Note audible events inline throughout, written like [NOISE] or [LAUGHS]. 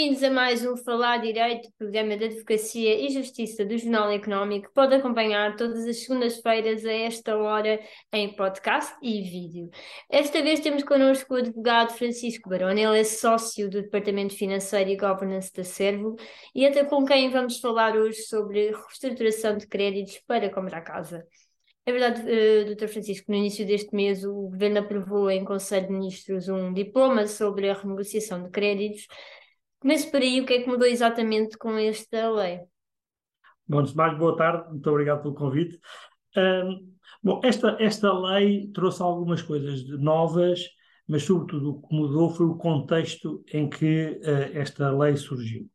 Bem-vindos a mais um Falar Direito, programa de Advocacia e Justiça do Jornal Económico. Pode acompanhar todas as segundas-feiras a esta hora em podcast e vídeo. Esta vez temos connosco o advogado Francisco Baroni, ele é sócio do Departamento Financeiro e Governance da Servo e até com quem vamos falar hoje sobre reestruturação de créditos para comprar casa. É verdade, uh, Dr. Francisco, no início deste mês o Governo aprovou em Conselho de Ministros um diploma sobre a renegociação de créditos Começo por aí, o que é que mudou exatamente com esta lei? Bom, de mais, boa tarde, muito obrigado pelo convite. Um, bom, esta, esta lei trouxe algumas coisas novas, mas sobretudo o que mudou foi o contexto em que uh, esta lei surgiu.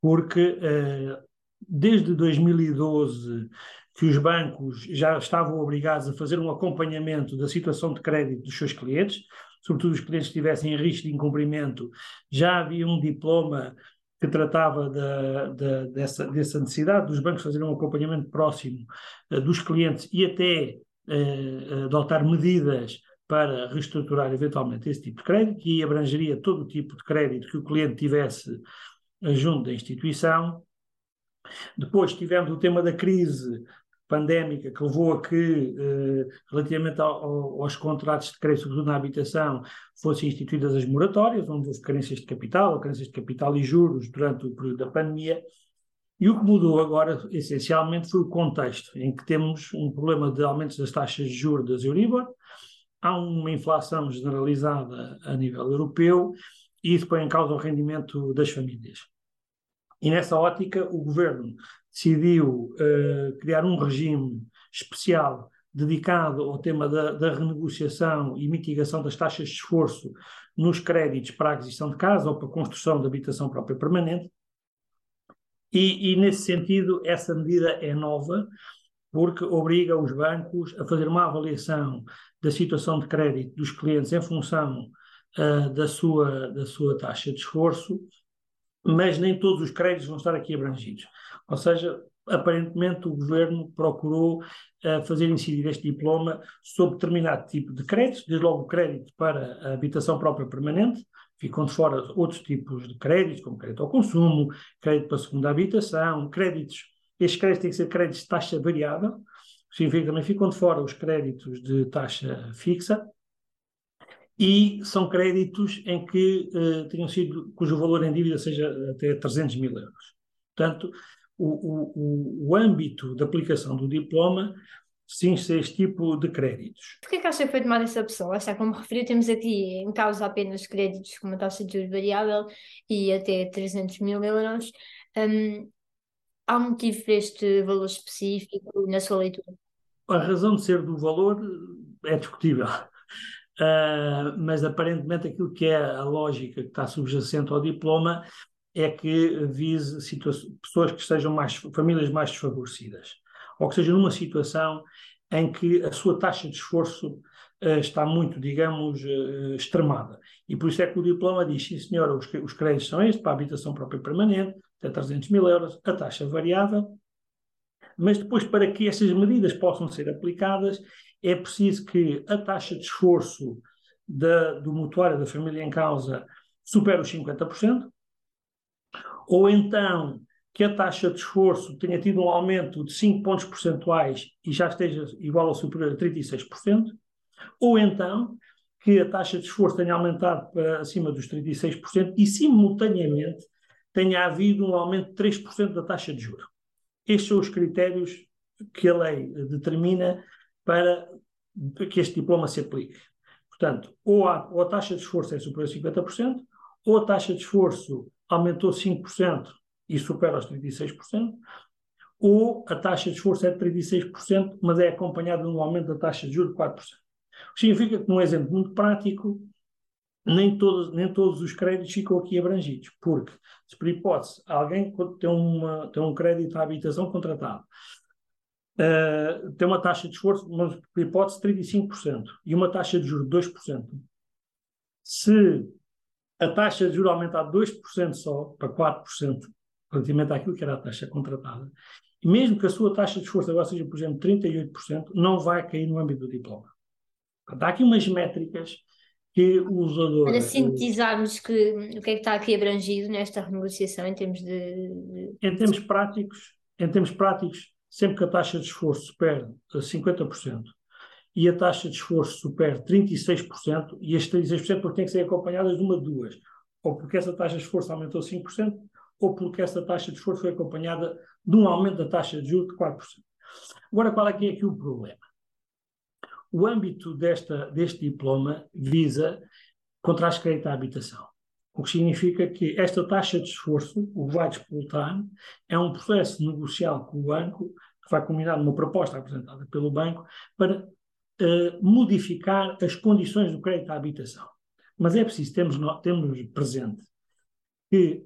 Porque uh, desde 2012 que os bancos já estavam obrigados a fazer um acompanhamento da situação de crédito dos seus clientes, sobretudo os clientes que estivessem em risco de incumprimento, já havia um diploma que tratava da, da, dessa, dessa, necessidade dos bancos fazerem um acompanhamento próximo uh, dos clientes e até uh, adotar medidas para reestruturar eventualmente esse tipo de crédito, que abrangeria todo o tipo de crédito que o cliente tivesse junto da instituição. Depois tivemos o tema da crise pandémica que levou a que, eh, relativamente ao, aos contratos de crédito na habitação, fossem instituídas as moratórias, onde houve carências de capital, ou carências de capital e juros durante o período da pandemia. E o que mudou agora, essencialmente, foi o contexto, em que temos um problema de aumentos das taxas de juros das Euribor, há uma inflação generalizada a nível europeu, e isso põe em causa o rendimento das famílias. E nessa ótica, o governo decidiu uh, criar um regime especial dedicado ao tema da, da, renegociação e mitigação das taxas de esforço nos créditos para a aquisição de casa ou para a construção de habitação própria permanente. E, e, nesse sentido, essa medida é nova, porque obriga os bancos a fazer uma avaliação da situação de crédito dos clientes em função uh, da, sua, da sua taxa de esforço, mas nem todos os créditos vão estar aqui abrangidos. Ou seja, aparentemente o governo procurou uh, fazer incidir este diploma sobre determinado tipo de créditos, desde logo o crédito para a habitação própria permanente, ficam de fora outros tipos de créditos, como crédito ao consumo, crédito para a segunda habitação, créditos, estes créditos têm que ser créditos de taxa variável, significa que também ficam de fora os créditos de taxa fixa, e são créditos em que uh, tenham sido, cujo valor em dívida seja até 300 mil euros. Portanto, o, o, o âmbito de aplicação do diploma cinge a este tipo de créditos. Por que acha que foi tomada essa opção? Está como referiu, temos aqui em causa apenas créditos com uma taxa de juros variável e até 300 mil euros. Um, há um motivo para este valor específico na sua leitura? A razão de ser do valor é discutível. Uh, [LAUGHS] mas aparentemente aquilo que é a lógica que está subjacente ao diploma é que vise pessoas que estejam mais, famílias mais desfavorecidas, ou que estejam numa situação em que a sua taxa de esforço uh, está muito, digamos, uh, extremada. E por isso é que o diploma diz, sim senhora, os, os créditos são estes, para a habitação própria permanente, até 300 mil euros, a taxa variável, mas depois para que essas medidas possam ser aplicadas, é preciso que a taxa de esforço da, do mutuário da família em causa supere os 50%, ou então que a taxa de esforço tenha tido um aumento de 5 pontos percentuais e já esteja igual ou superior a 36%, ou então que a taxa de esforço tenha aumentado para acima dos 36% e, simultaneamente, tenha havido um aumento de 3% da taxa de juros. Estes são os critérios que a lei determina para que este diploma se aplique. Portanto, ou a, ou a taxa de esforço é superior a 50%, ou a taxa de esforço aumentou 5% e supera os 36%, ou a taxa de esforço é de 36%, mas é acompanhada de um aumento da taxa de juros de 4%. O que significa que, num exemplo muito prático, nem todos, nem todos os créditos ficam aqui abrangidos, porque, se por hipótese, alguém tem, uma, tem um crédito à habitação contratado, uh, tem uma taxa de esforço, mas por hipótese, 35%, e uma taxa de juros de 2%. Se a taxa de juros aumentar 2% só, para 4%, relativamente àquilo que era a taxa contratada, e mesmo que a sua taxa de esforço agora seja, por exemplo, 38%, não vai cair no âmbito do diploma. Há aqui umas métricas que o usador. Para sintetizarmos que, o que é que está aqui abrangido nesta renegociação em termos de. Em termos práticos, em termos práticos, sempre que a taxa de esforço supera 50% e a taxa de esforço supera 36%, e este 36% porque tem que ser acompanhadas de uma de duas, ou porque essa taxa de esforço aumentou 5%, ou porque essa taxa de esforço foi acompanhada de um aumento da taxa de juros de 4%. Agora, qual é que é aqui o problema? O âmbito desta, deste diploma visa contratos de crédito à habitação, o que significa que esta taxa de esforço, o vai disputar, é um processo negocial com o banco, que vai combinar numa proposta apresentada pelo banco, para uh, modificar as condições do crédito à habitação. Mas é preciso termos, termos presente que,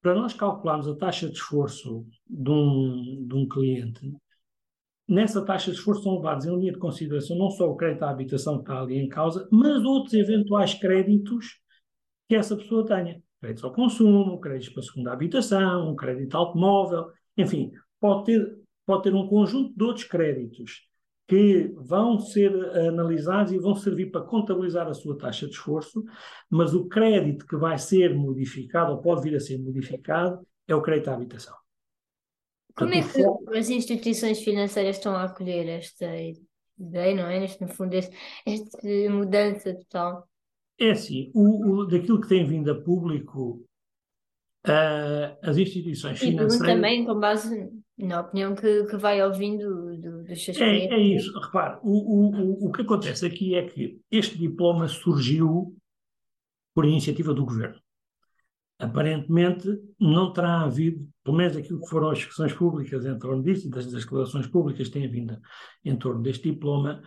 para nós calcularmos a taxa de esforço de um, de um cliente, nessa taxa de esforço são levados em linha de consideração não só o crédito à habitação que está ali em causa, mas outros eventuais créditos que essa pessoa tenha. Créditos ao consumo, créditos para a segunda habitação, um crédito automóvel, enfim, pode ter, pode ter um conjunto de outros créditos que vão ser analisados e vão servir para contabilizar a sua taxa de esforço, mas o crédito que vai ser modificado, ou pode vir a ser modificado, é o crédito à habitação. Como é que as instituições financeiras estão a acolher esta ideia, não é? Neste, no fundo, esta mudança total. É assim, o, o, daquilo que tem vindo a público, uh, as instituições e financeiras... também com base na opinião que, que vai ouvindo do, dos seus é, é isso, repare, o, o, o que acontece aqui é que este diploma surgiu por iniciativa do governo. Aparentemente não terá havido, pelo menos aquilo que foram as discussões públicas em torno disso e das declarações públicas que têm vindo em torno deste diploma,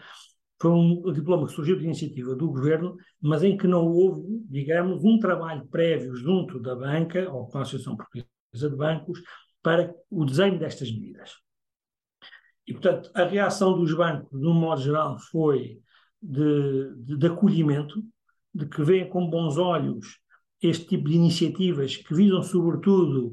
foi um diploma que surgiu de iniciativa do governo, mas em que não houve, digamos, um trabalho prévio junto da banca ou com a Associação Portuguesa de Bancos para o desenho destas medidas. E, portanto, a reação dos bancos, de um modo geral, foi de, de, de acolhimento, de que veem com bons olhos este tipo de iniciativas que visam, sobretudo,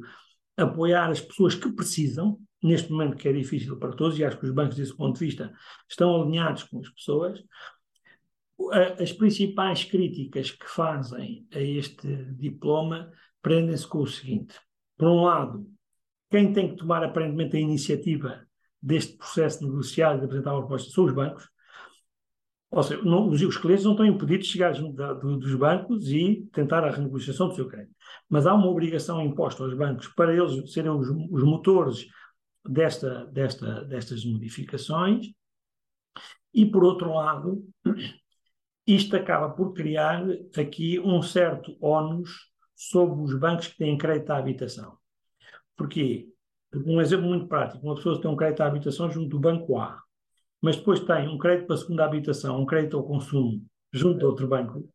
apoiar as pessoas que precisam, neste momento que é difícil para todos, e acho que os bancos, desse ponto de vista, estão alinhados com as pessoas. As principais críticas que fazem a este diploma prendem-se com o seguinte: por um lado, quem tem que tomar aparentemente a iniciativa deste processo negociado e de apresentar uma proposta são os bancos, ou seja, não, os, clientes não estão impedidos de chegar da, do, dos bancos e tentar a renegociação do seu crédito. Mas há uma obrigação imposta aos bancos para eles serem os, os motores desta, desta, destas modificações. E, por outro lado, isto acaba por criar aqui um certo ónus sobre os bancos que têm crédito à habitação. Porquê? Porque um exemplo muito prático, uma pessoa tem um crédito à habitação junto do banco A mas depois tem um crédito para a segunda habitação, um crédito ao consumo, junto a outro banco,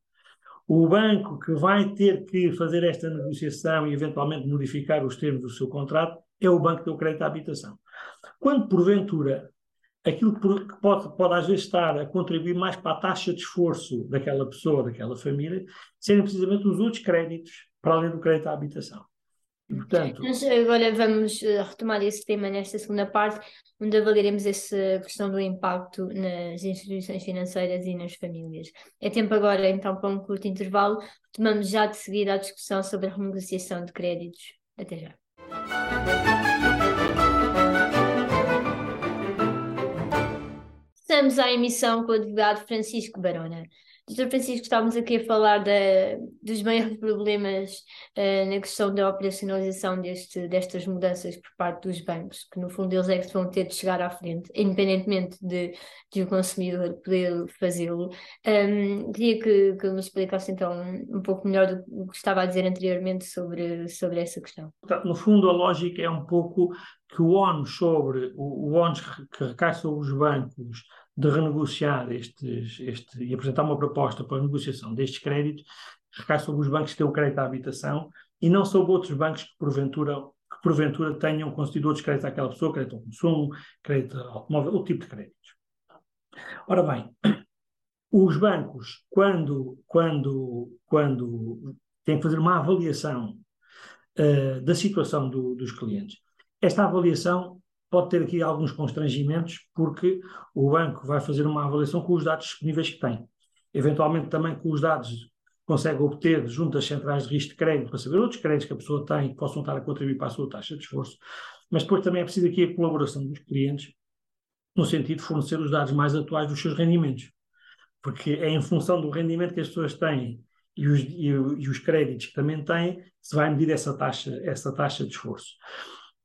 o banco que vai ter que fazer esta negociação e eventualmente modificar os termos do seu contrato é o banco que deu crédito à habitação. Quando, porventura, aquilo que pode, pode às vezes estar a contribuir mais para a taxa de esforço daquela pessoa, daquela família, serem precisamente os outros créditos, para além do crédito à habitação. Portanto... Mas agora vamos eh, retomar esse tema nesta segunda parte, onde avaliaremos essa questão do impacto nas instituições financeiras e nas famílias. É tempo agora, então, para um curto intervalo. Retomamos já de seguida a discussão sobre a renegociação de créditos. Até já. Estamos à emissão com o advogado Francisco Barona. Doutor Francisco, estávamos aqui a falar da, dos maiores problemas uh, na questão da operacionalização deste, destas mudanças por parte dos bancos, que no fundo eles é que vão ter de chegar à frente, independentemente de, de o consumidor poder fazê-lo. Um, queria que, que me explicasse então um pouco melhor do que estava a dizer anteriormente sobre, sobre essa questão. No fundo, a lógica é um pouco que o ONU sobre o, o ONU que recai sobre os bancos de renegociar estes, este, e apresentar uma proposta para a negociação destes créditos recai sobre os bancos que têm o crédito à habitação e não sobre outros bancos que porventura, que porventura tenham concedido outros créditos àquela pessoa, crédito ao consumo, crédito ao automóvel, outro tipo de créditos. Ora bem, os bancos, quando, quando, quando têm que fazer uma avaliação uh, da situação do, dos clientes, esta avaliação pode ter aqui alguns constrangimentos, porque o banco vai fazer uma avaliação com os dados disponíveis que tem. eventualmente também com os dados que consegue obter junto das centrais de risco de crédito para saber outros créditos que a pessoa tem que possam estar a contribuir para a sua taxa de esforço. Mas depois também é preciso aqui a colaboração dos clientes no sentido de fornecer os dados mais atuais dos seus rendimentos. Porque é em função do rendimento que as pessoas têm e os, e, e os créditos que também têm, se vai medir essa taxa, essa taxa de esforço.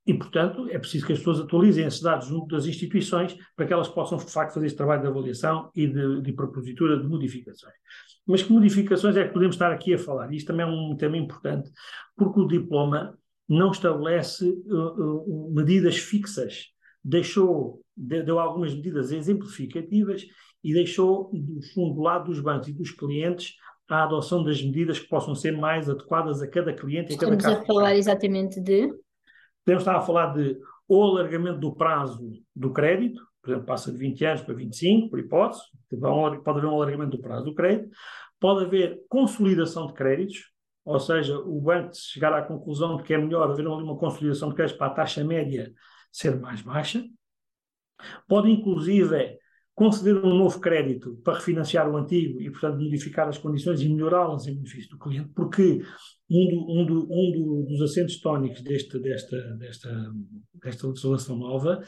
E, portanto, é preciso que as pessoas atualizem esses dados junto das instituições para que elas possam, de facto, fazer esse trabalho de avaliação e de, de propositura de modificações. Mas que modificações é que podemos estar aqui a falar? Isto também é um tema importante, porque o diploma não estabelece uh, uh, medidas fixas. Deixou, deu algumas medidas exemplificativas e deixou, do fundo, do lado dos bancos e dos clientes, a adoção das medidas que possam ser mais adequadas a cada cliente e a cada Estamos caso. a falar exatamente de. Podemos estar a falar de ou alargamento do prazo do crédito, por exemplo, passa de 20 anos para 25, por hipótese, pode haver um alargamento do prazo do crédito, pode haver consolidação de créditos, ou seja, o banco chegar à conclusão de que é melhor haver uma consolidação de créditos para a taxa média ser mais baixa, pode inclusive conceder um novo crédito para refinanciar o antigo e, portanto, modificar as condições e melhorá-las em benefício do cliente, porque um, do, um, do, um do, dos acentos tónicos deste, desta, desta, desta legislação nova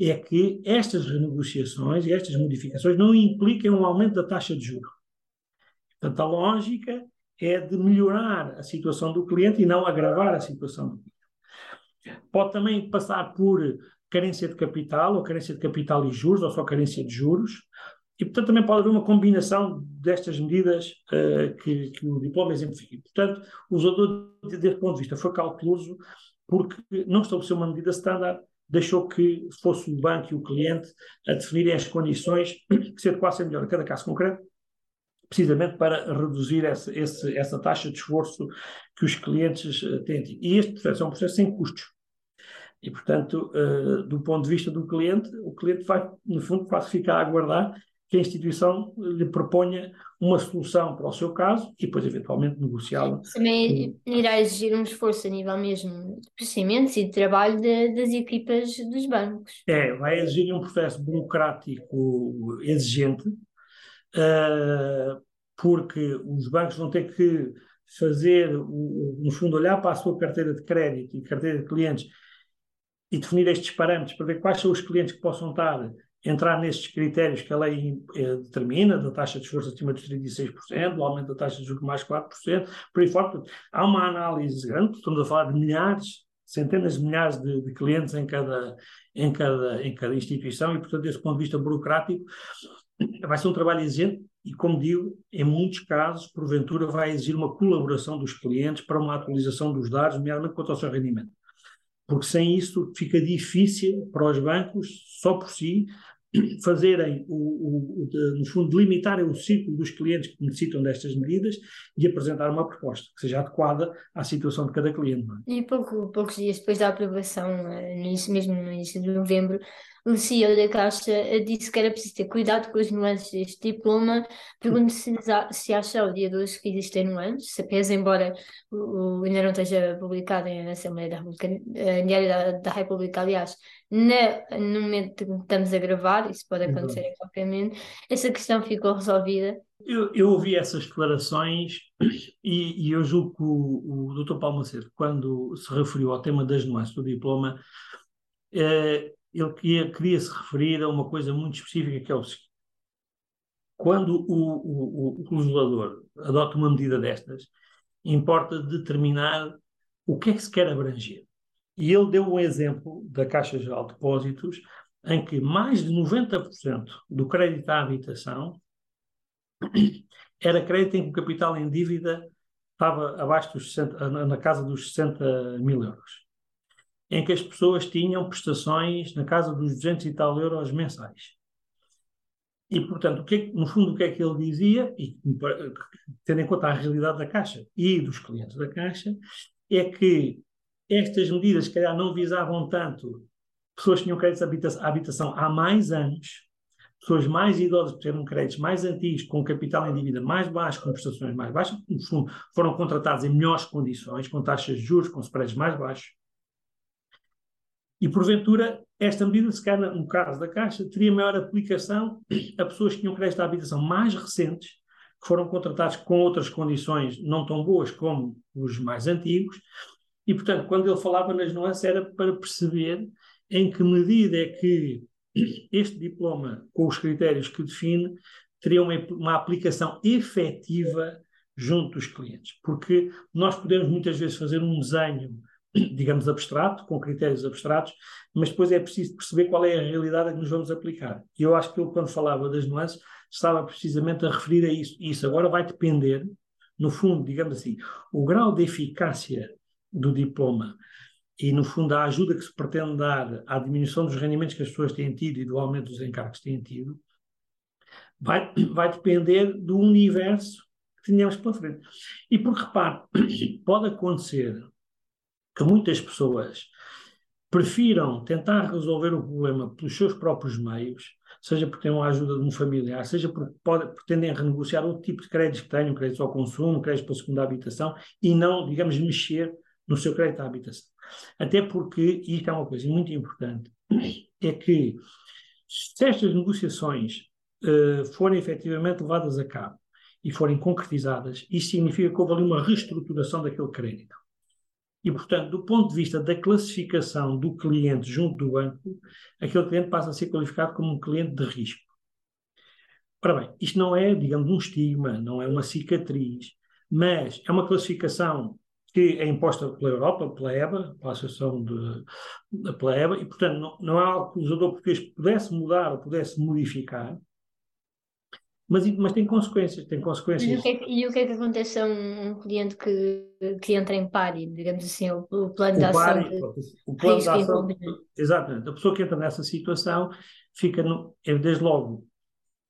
é que estas renegociações e estas modificações não implicam um aumento da taxa de juros. Portanto, a lógica é de melhorar a situação do cliente e não agravar a situação do cliente. Pode também passar por carência de capital, ou carência de capital e juros, ou só carência de juros. E, portanto, também pode haver uma combinação destas medidas uh, que, que, o diploma exemplifica. Portanto, o usador, desse ponto de vista, foi cauteloso porque não estabeleceu uma medida standard, deixou que fosse o banco e o cliente a definirem as condições que se adequassem melhor a cada caso concreto, precisamente para reduzir essa, essa taxa de esforço que os clientes uh, têm. E este processo é um processo sem custos. E, portanto, uh, do ponto de vista do cliente, o cliente vai, no fundo, quase ficar a aguardar que a instituição lhe proponha uma solução para o seu caso e depois, eventualmente, negociá-la. Também irá exigir um esforço a nível mesmo de procedimentos e de trabalho de, das equipas dos bancos. É, vai exigir um processo burocrático exigente, uh, porque os bancos vão ter que fazer, no fundo, olhar para a sua carteira de crédito e carteira de clientes e definir estes parâmetros para ver quais são os clientes que possam estar entrar nestes critérios que a lei eh, determina, da taxa de esforço acima dos 36%, do aumento da taxa de juros mais 4%, por aí fora. Há uma análise grande, estamos a falar de milhares, centenas de milhares de, de, clientes em cada, em, cada, em cada instituição e, portanto, desse ponto de vista burocrático, vai ser um trabalho exigente e, como digo, em muitos casos, porventura, vai exigir uma colaboração dos clientes para uma atualização dos dados, nomeadamente quanto ao seu rendimento porque sem isso fica difícil para os bancos, só por si, [CLEARS THROAT] fazerem, o, o, no fundo, delimitarem o ciclo dos clientes que necessitam destas medidas e apresentar uma proposta que seja adequada à situação de cada cliente. É? E pouco, poucos dias depois da aprovação, eh, no início, mesmo no início de novembro, CEO da Caixa disse que era preciso ter cuidado com as nuances deste diploma. Pergunto se, se acha ao dia de hoje que existem nuances, se pese, embora o, o, ainda não esteja publicado em Assembleia da República, em Diário da, da República, aliás, na, no momento que estamos a gravar, isso pode acontecer a qualquer momento, essa questão ficou resolvida. Eu, eu ouvi essas declarações e, e eu julgo que o, o Dr. Paulo Macedo, quando se referiu ao tema das nuances do diploma, eh, ele queria, queria, se referir a uma coisa muito específica que é o seguinte. Quando o, o, o legislador adota uma medida destas, importa determinar o que é que se quer abranger. E ele deu um exemplo da Caixa Geral de Depósitos em que mais de 90% do crédito à habitação era crédito em que o capital em dívida estava abaixo dos 60, na casa dos 60 mil euros em que as pessoas tinham prestações na casa dos 200 e tal euros mensais. E, portanto, o que é, no fundo, o que é que ele dizia, e tendo em conta a realidade da Caixa e dos clientes da Caixa, é que estas medidas, se calhar, não visavam tanto pessoas que tinham créditos de habitação há mais anos, pessoas mais idosas que tiveram créditos mais antigos, com capital em dívida mais baixo, com prestações mais baixas, no fundo, foram contratados em melhores condições, com taxas de juros, com spreads mais baixos, e, porventura, esta medida, se calhar no caso da Caixa, teria maior aplicação a pessoas que tinham crédito à habitação mais recentes, que foram contratados com outras condições não tão boas como os mais antigos, e, portanto, quando ele falava nas nuances era para perceber em que medida é que este diploma, com os critérios que define, teria uma, uma aplicação efetiva junto dos clientes. Porque nós podemos muitas vezes fazer um desenho, [CLEARS THROAT] digamos, abstrato, com critérios abstratos, mas depois é preciso perceber qual é a realidade a que nos vamos aplicar. E eu acho que ele, quando falava das nuances, estava precisamente a referir a isso. Isso agora vai depender, no fundo, digamos assim, o grau de eficácia do diploma e, no fundo, a ajuda que se pretende dar à diminuição dos rendimentos que as pessoas têm tido e do aumento dos encargos que têm tido, vai, [CLEARS THROAT] vai depender do universo que tenhamos pela frente. E porque, repare, [CLEARS THROAT] pode acontecer que muitas pessoas prefiram tentar resolver o problema pelos seus próprios meios, seja porque têm a ajuda de um familiar, seja porque pode, pretendem renegociar outro tipo de créditos que tenham, créditos ao consumo, créditos para a segunda habitação, e não, digamos, mexer no seu crédito à habitação. Até porque, e isto é uma coisa muito importante, é que se estas negociações uh, forem efetivamente levadas a cabo e forem concretizadas, isso significa que houve ali uma reestruturação daquele crédito. E, portanto, do ponto de vista da classificação do cliente junto do banco, aquele cliente passa a ser qualificado como um cliente de risco. Ora bem, isto não é, digamos, um estigma, não é uma cicatriz, mas é uma classificação que é imposta pela Europa, pela EBA, pela Associação de, pela EBA, e, portanto, não, não é algo que o usador português pudesse mudar ou pudesse modificar, mas, mas tem consequências, tem consequências. E o que é que, o que, é que acontece a um, um, cliente que, que entra em pari, digamos assim, o, o plano o de ação pari, de o plano de ação, Exatamente, a pessoa que entra nessa situação fica, no, é, desde logo,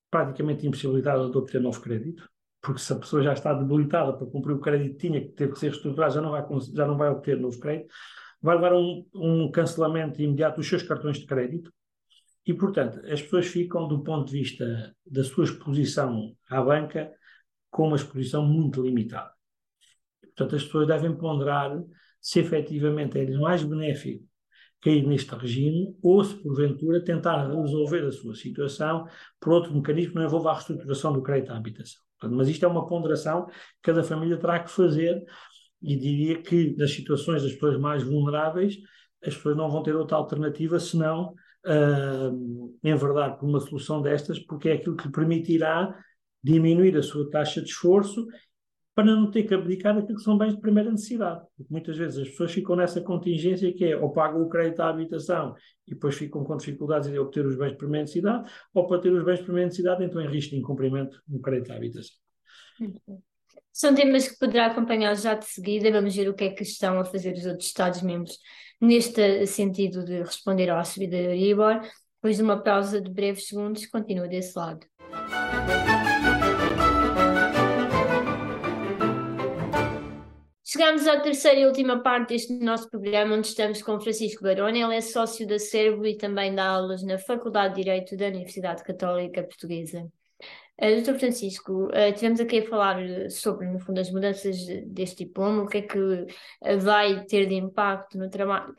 praticamente impossibilitada de obter novo crédito, porque se a pessoa já está debilitada para cumprir o crédito que tinha, que teve que ser reestruturado, já não vai, já não vai obter novo crédito, vai levar a um, um cancelamento imediato dos seus cartões de crédito, e, portanto, as pessoas ficam, do ponto de vista da sua exposição à banca, com uma exposição muito limitada. Portanto, as pessoas devem ponderar se efetivamente é mais benéfico cair neste regime ou se, porventura, tentar resolver a sua situação por outro mecanismo que não envolva a reestruturação do crédito à habitação. Portanto, mas isto é uma ponderação que cada família terá que fazer e diria que nas situações das pessoas mais vulneráveis as pessoas não vão ter outra alternativa senão uh, enverdar por uma solução destas, porque é aquilo que lhe permitirá diminuir a sua taxa de esforço para não ter que abdicar daquilo que são bens de primeira necessidade. Porque muitas vezes as pessoas ficam nessa contingência que é ou pagam o crédito à habitação e depois ficam com dificuldades em obter os bens de primeira necessidade, ou para ter os bens de primeira necessidade então em risco de incumprimento no crédito à habitação. São temas que poderá acompanhar já de seguida. Vamos ver o que é que estão a fazer os outros Estados-membros neste sentido de responder à subida do Euribor. Depois de uma pausa de breves segundos, continua desse lado. Chegamos à terceira e última parte deste nosso programa, onde estamos com Francisco Baroni. Ele é sócio da Servo e também dá aulas na Faculdade de Direito da Universidade Católica Portuguesa. Uh, Doutor Francisco, uh, tivemos aqui a falar sobre, no fundo, as mudanças deste diploma, o que é que vai ter de impacto no trabalho,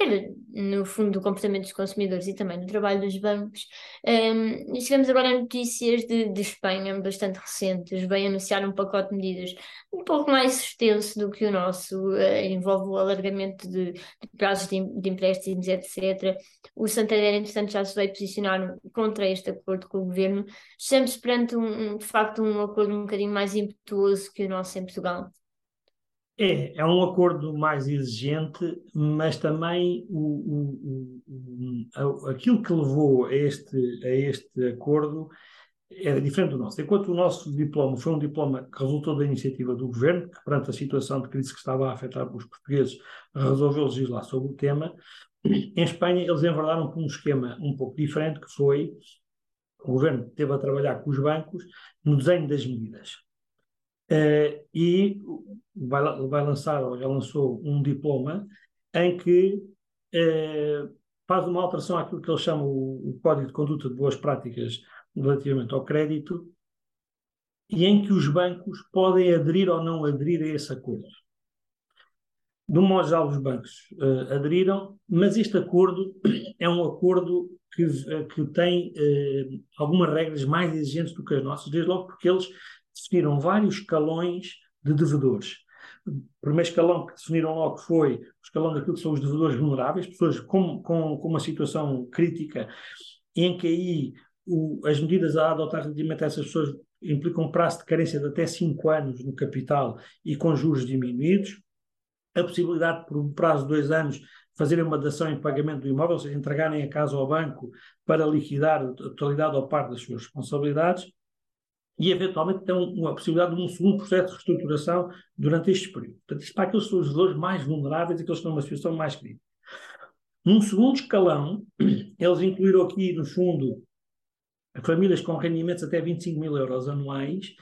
no fundo, do comportamento dos consumidores e também no trabalho dos bancos. Um, ehm, chegamos agora a notícias de, de Espanha, bastante recentes, vem anunciar um pacote de medidas um pouco mais extenso do que o nosso, envolve o alargamento de, de prazos de, de empréstimos, etc. O Santander, entretanto, já se veio posicionar contra este acordo com o governo. Estamos perante um de facto um acordo um bocadinho mais impetuoso que o nosso em Portugal. É, é um acordo mais exigente, mas também o, o, o, aquilo que levou a este, a este acordo era diferente do nosso. Enquanto o nosso diploma foi um diploma que resultou da iniciativa do governo, que perante a situação de crise que estava a afetar os portugueses, resolveu legislar sobre o tema, em Espanha eles enverdaram por um esquema um pouco diferente, que foi o governo teve a trabalhar com os bancos no desenho das medidas. Uh, e vai, vai, lançar, ou já lançou, um diploma em que uh, faz uma alteração àquilo que ele chama o, o, Código de Conduta de Boas Práticas relativamente ao crédito, e em que os bancos podem aderir ou não aderir a esse acordo. De um modo geral, os bancos uh, aderiram, mas este acordo é um acordo que, que tem uh, algumas regras mais exigentes do que as nossas, desde logo porque eles definiram vários escalões de devedores. O primeiro escalão que definiram logo foi o escalão daquilo que são os devedores vulneráveis, pessoas com, com, com uma situação crítica, em que aí o, as medidas a adotar relativamente a essas pessoas implicam prazo de carência de até 5 anos no capital e com juros diminuídos, a possibilidade por um prazo de dois anos fazerem uma dação em pagamento do imóvel, ou seja, entregarem a casa ao banco para liquidar a totalidade ou parte das suas responsabilidades, e eventualmente tem a possibilidade de um segundo processo de reestruturação durante este período. Portanto, isto para aqueles que são os mais vulneráveis e aqueles que estão numa situação mais crítica. Num segundo escalão, [CLEARS THROAT] eles incluíram aqui, no fundo, famílias com rendimentos até 25 mil euros anuais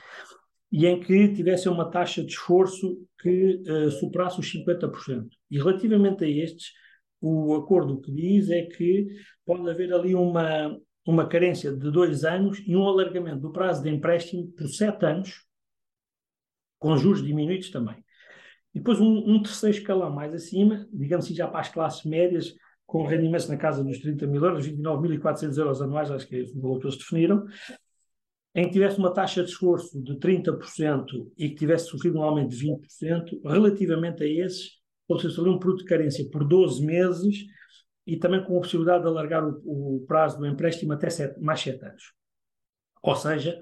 e em que tivessem uma taxa de esforço que uh, superasse os 50%. E relativamente a estes, o acordo que diz é que pode haver ali uma, uma carência de dois anos e um alargamento do prazo de empréstimo por sete anos, com juros diminuídos também. E depois um, um terceiro escalão mais acima, digamos assim já para as classes médias, com rendimentos na casa dos 30 mil euros, 29.400 euros anuais, acho que é o valor que eles definiram, em que tivesse uma taxa de esforço de 30% e que tivesse sofrido um aumento de 20%, relativamente a esses, ou seja, ali um período de carência por 12 meses e também com a possibilidade de alargar o, o prazo do empréstimo até sete, mais 7 anos. Ou seja,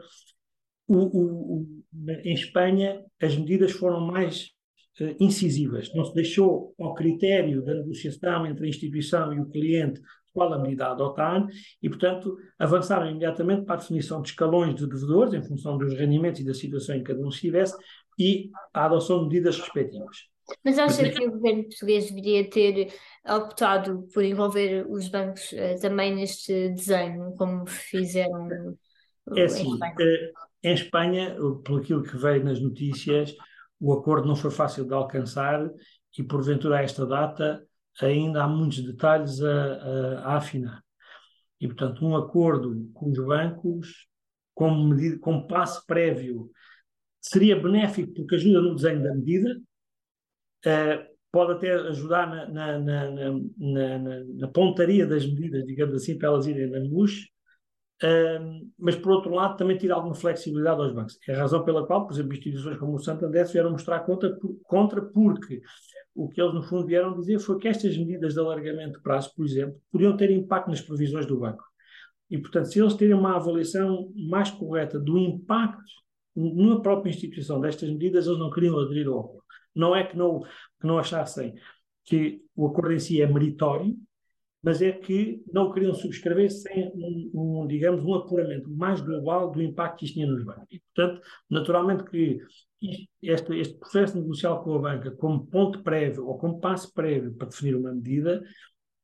o, o, em Espanha as medidas foram mais incisivas. Não se deixou ao critério da negociação entre a instituição e o cliente qual a medida a adotar e, portanto, avançaram imediatamente para a definição de escalões de devedores em função dos rendimentos e da situação em que cada um estivesse e a adoção de medidas respectivas. Mas acha que o governo português deveria ter optado por envolver os bancos uh, também neste desenho, como fizeram é assim, em Espanha? Uh, em Espanha, por aquilo que veio nas notícias, o acordo não foi fácil de alcançar e, porventura, a esta data, ainda há muitos detalhes a, a, a afinar. E, portanto, um acordo com os bancos, como, medida, como passo prévio, seria benéfico porque ajuda no desenho da medida, uh, pode até ajudar na, na, na, na, pontaria das medidas, digamos assim, para elas irem na luz, mas por outro lado também tira alguma flexibilidade aos bancos. É a razão pela qual, por exemplo, instituições como o Santander vieram mostrar contra, contra porque o que eles no fundo vieram dizer foi que estas medidas de alargamento de prazo, por exemplo, podiam ter impacto nas previsões do banco. E, portanto, se eles terem uma avaliação mais correta do impacto na própria instituição destas medidas, eles não queriam aderir ao acordo. Não é que não, que não achassem que o acordo em si é meritório, mas é que não queriam subscrever sem um, um, digamos, um apuramento mais global do impacto que isto tinha nos bancos. E, portanto, naturalmente que este, este processo negocial com a banca, como ponto prévio ou como passo prévio para definir uma medida,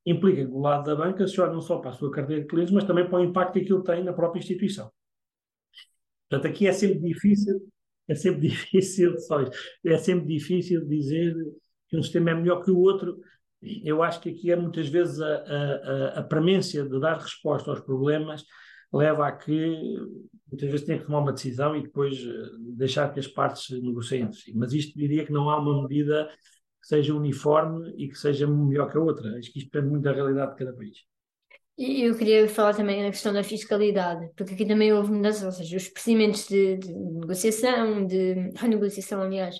implica que do lado da banca se olha não só para a sua carteira de clientes, mas também para o impacto que aquilo tem na própria instituição. Portanto, aqui é sempre difícil, é sempre [LAUGHS] difícil, só é sempre difícil dizer que um sistema é melhor que o outro. Eu acho que aqui é muitas vezes a, a, a premência de dar resposta aos problemas leva a que muitas vezes tem que tomar uma decisão e depois eh, deixar que as partes negociem entre si. Mas isto diria que não há uma medida que seja uniforme e que seja melhor que a outra. Acho que isto depende muito da realidade de cada país. E eu queria falar também na questão da fiscalidade, porque aqui também houve mudanças, ou seja, os procedimentos de, de negociação, de renegociação, aliás,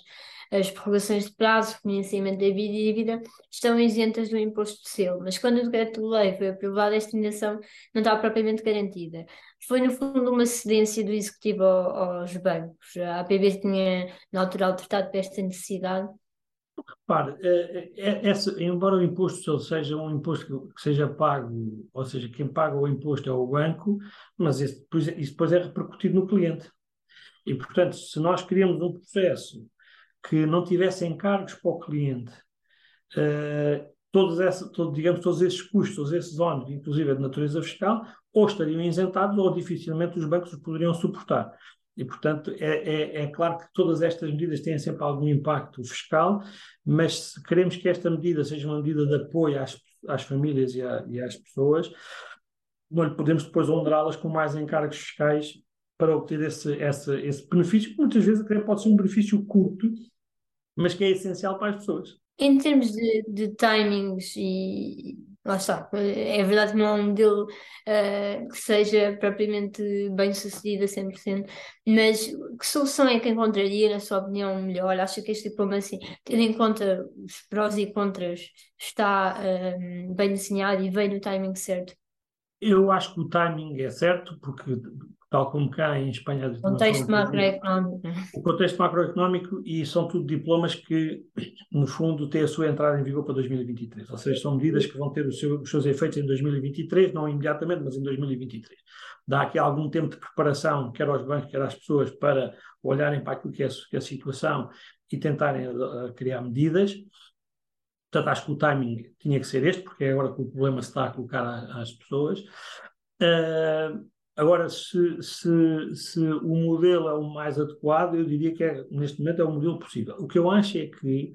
as prorrogações de prazo, reconhecimento da dívida, estão isentas do imposto de selo, mas quando o decreto-lei foi aprovado, esta indenização não estava propriamente garantida. Foi, no fundo, uma cedência do Executivo aos bancos. A APB tinha, na altura, alertado para esta necessidade. Repare, é, é, é, embora o imposto seja um imposto que seja pago, ou seja, quem paga o imposto é o banco, mas esse, isso depois é repercutido no cliente. E, portanto, se nós criamos um processo que não tivesse encargos para o cliente, uh, todos, essa, todo, digamos, todos esses custos, todos esses ónus, inclusive de natureza fiscal, ou estariam isentados ou dificilmente os bancos os poderiam suportar. E, portanto, é, é, é, claro que todas estas medidas têm sempre algum impacto fiscal, mas se queremos que esta medida seja uma medida de apoio às, às famílias e, a, e às pessoas, não lhe podemos depois honrá-las com mais encargos fiscais para obter esse, esse, esse benefício, que muitas vezes até pode ser um benefício curto, mas que é essencial para as pessoas. Em termos de, de timings e lá está. É verdade que não há um modelo uh, que seja propriamente bem sucedido a 100%, mas que solução é que encontraria, na sua opinião, melhor? Acha que este diploma, assim, tendo em conta os prós e contras, está uh, bem desenhado e veio no timing certo? Eu acho que o timing é certo, porque tal como cá em Espanha. O contexto macroeconómico. O contexto macroeconómico e são tudo diplomas que, no fundo, têm a sua entrada em vigor para 2023. Ou seja, são medidas que vão ter seu, os seus efeitos em 2023, não imediatamente, mas em 2023. Dá aqui algum tempo de preparação, quer aos bancos, quer às pessoas, para olharem para aquilo que é, que é a situação e tentarem uh, criar medidas. Portanto, acho que o timing tinha que ser este, porque é agora que o problema se está a colocar às pessoas. Uh, Agora, se, se, se o modelo é o mais adequado, eu diria que é, neste momento é o modelo possível. O que eu acho é que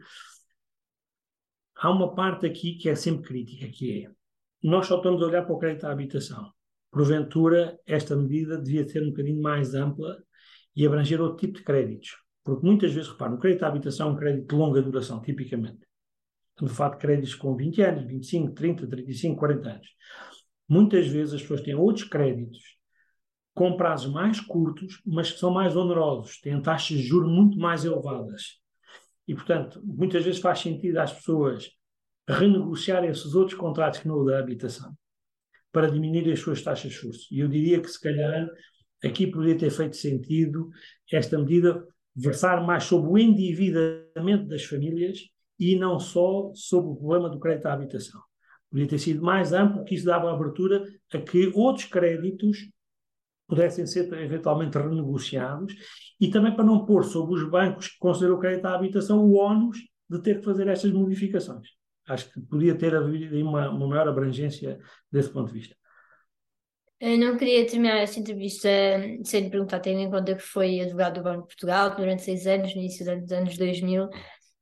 há uma parte aqui que é sempre crítica, que é nós só estamos a olhar para o crédito à habitação. Porventura, esta medida devia ser um bocadinho mais ampla e abranger outro tipo de créditos. Porque muitas vezes, repara, o crédito à habitação é um crédito de longa duração, tipicamente. De fato, créditos com 20 anos, 25, 30, 35, 40 anos. Muitas vezes as pessoas têm outros créditos com prazos mais curtos, mas que são mais onerosos, têm taxas de juros muito mais elevadas. E, portanto, muitas vezes faz sentido às pessoas renegociar esses outros contratos que não o da habitação para diminuir as suas taxas de juros. E eu diria que, se calhar, aqui poderia ter feito sentido esta medida versar mais sobre o endividamento das famílias e não só sobre o problema do crédito à habitação. Poderia ter sido mais amplo, que isso dava abertura a que outros créditos pudessem ser eventualmente renegociados e também para não pôr sobre os bancos que consideram o crédito à habitação o ónus de ter que fazer estas modificações. Acho que podia ter havido uma, uma maior abrangência desse ponto de vista. Eu não queria terminar esta entrevista sem lhe perguntar, tendo em conta que foi advogado do Banco de Portugal durante seis anos, no início dos anos 2000,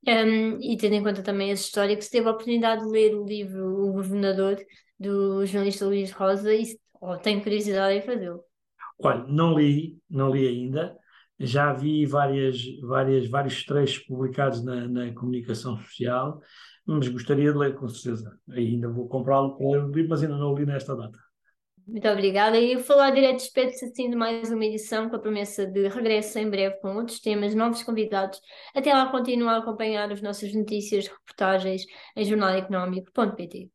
um, e tendo em conta também essa história, que se teve a oportunidade de ler o livro O Governador, do jornalista Luís Rosa, e oh, tenho curiosidade em fazê-lo. Olha, não li, não li ainda. Já vi várias, várias, vários trechos publicados na, na comunicação social, mas gostaria de ler com certeza. Ainda vou comprá-lo para ler o livro, mas ainda não o li nesta data. Muito obrigada. E falar direto, espero-se assim de mais uma edição com a promessa de regresso em breve com outros temas, novos convidados. Até lá, continua a acompanhar as nossas notícias, reportagens em jornaleconómico.pt.